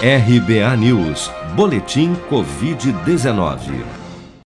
RBA News, Boletim Covid-19.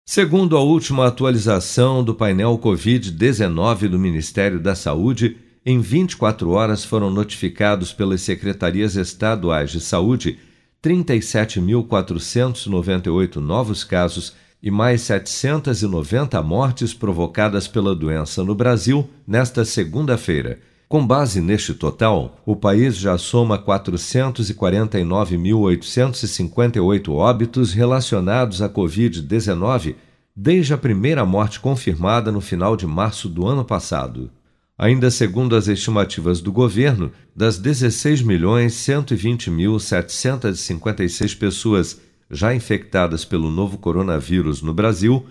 Segundo a última atualização do painel Covid-19 do Ministério da Saúde, em 24 horas foram notificados pelas secretarias estaduais de saúde 37.498 novos casos e mais 790 mortes provocadas pela doença no Brasil nesta segunda-feira com base neste total, o país já soma 449.858 óbitos relacionados à Covid-19 desde a primeira morte confirmada no final de março do ano passado. Ainda segundo as estimativas do governo, das 16.120.756 pessoas já infectadas pelo novo coronavírus no Brasil,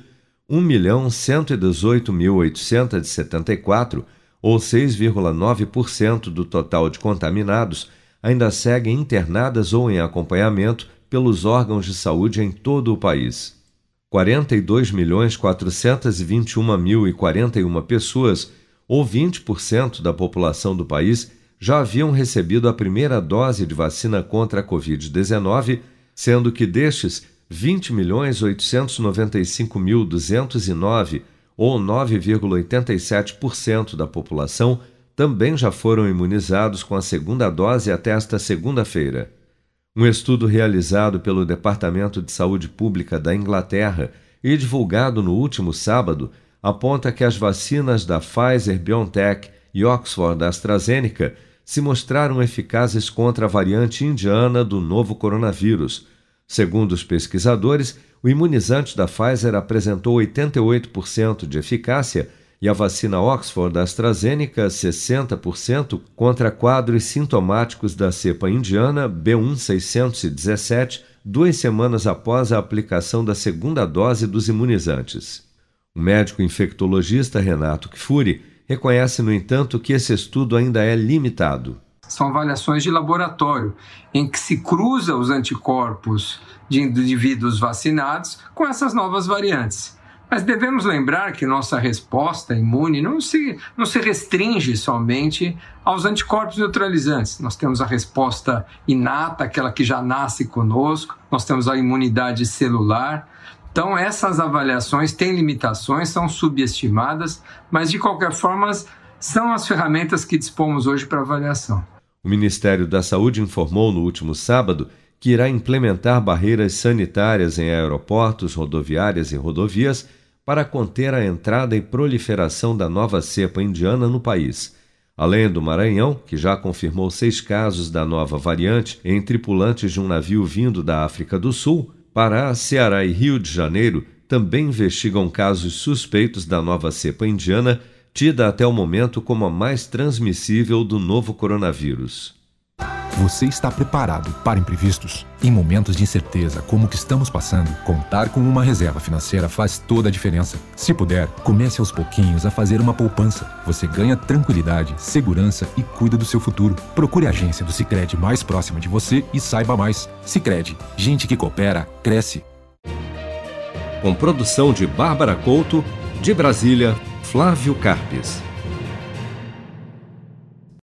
1.118.874 ou 6,9% do total de contaminados, ainda seguem internadas ou em acompanhamento pelos órgãos de saúde em todo o país. 42.421.041 pessoas, ou 20% da população do país, já haviam recebido a primeira dose de vacina contra a Covid-19, sendo que destes, 20.895.209 ou 9,87% da população, também já foram imunizados com a segunda dose até esta segunda-feira. Um estudo realizado pelo Departamento de Saúde Pública da Inglaterra e divulgado no último sábado aponta que as vacinas da Pfizer BioNTech e Oxford AstraZeneca se mostraram eficazes contra a variante indiana do novo coronavírus. Segundo os pesquisadores, o imunizante da Pfizer apresentou 88% de eficácia e a vacina Oxford da AstraZeneca 60% contra quadros sintomáticos da cepa indiana B1617, duas semanas após a aplicação da segunda dose dos imunizantes. O médico infectologista Renato Kfouri reconhece, no entanto, que esse estudo ainda é limitado são avaliações de laboratório, em que se cruza os anticorpos de indivíduos vacinados com essas novas variantes. Mas devemos lembrar que nossa resposta imune não se, não se restringe somente aos anticorpos neutralizantes. Nós temos a resposta inata, aquela que já nasce conosco, nós temos a imunidade celular. Então, essas avaliações têm limitações, são subestimadas, mas de qualquer forma são as ferramentas que dispomos hoje para avaliação. O Ministério da Saúde informou no último sábado que irá implementar barreiras sanitárias em aeroportos, rodoviárias e rodovias para conter a entrada e proliferação da nova cepa indiana no país. Além do Maranhão, que já confirmou seis casos da nova variante em tripulantes de um navio vindo da África do Sul, Pará, Ceará e Rio de Janeiro também investigam casos suspeitos da nova cepa indiana tida até o momento como a mais transmissível do novo coronavírus. Você está preparado para imprevistos? Em momentos de incerteza como o que estamos passando, contar com uma reserva financeira faz toda a diferença. Se puder, comece aos pouquinhos a fazer uma poupança. Você ganha tranquilidade, segurança e cuida do seu futuro. Procure a agência do Sicredi mais próxima de você e saiba mais. Sicredi, gente que coopera cresce. Com produção de Bárbara Couto, de Brasília, Flávio Carpes.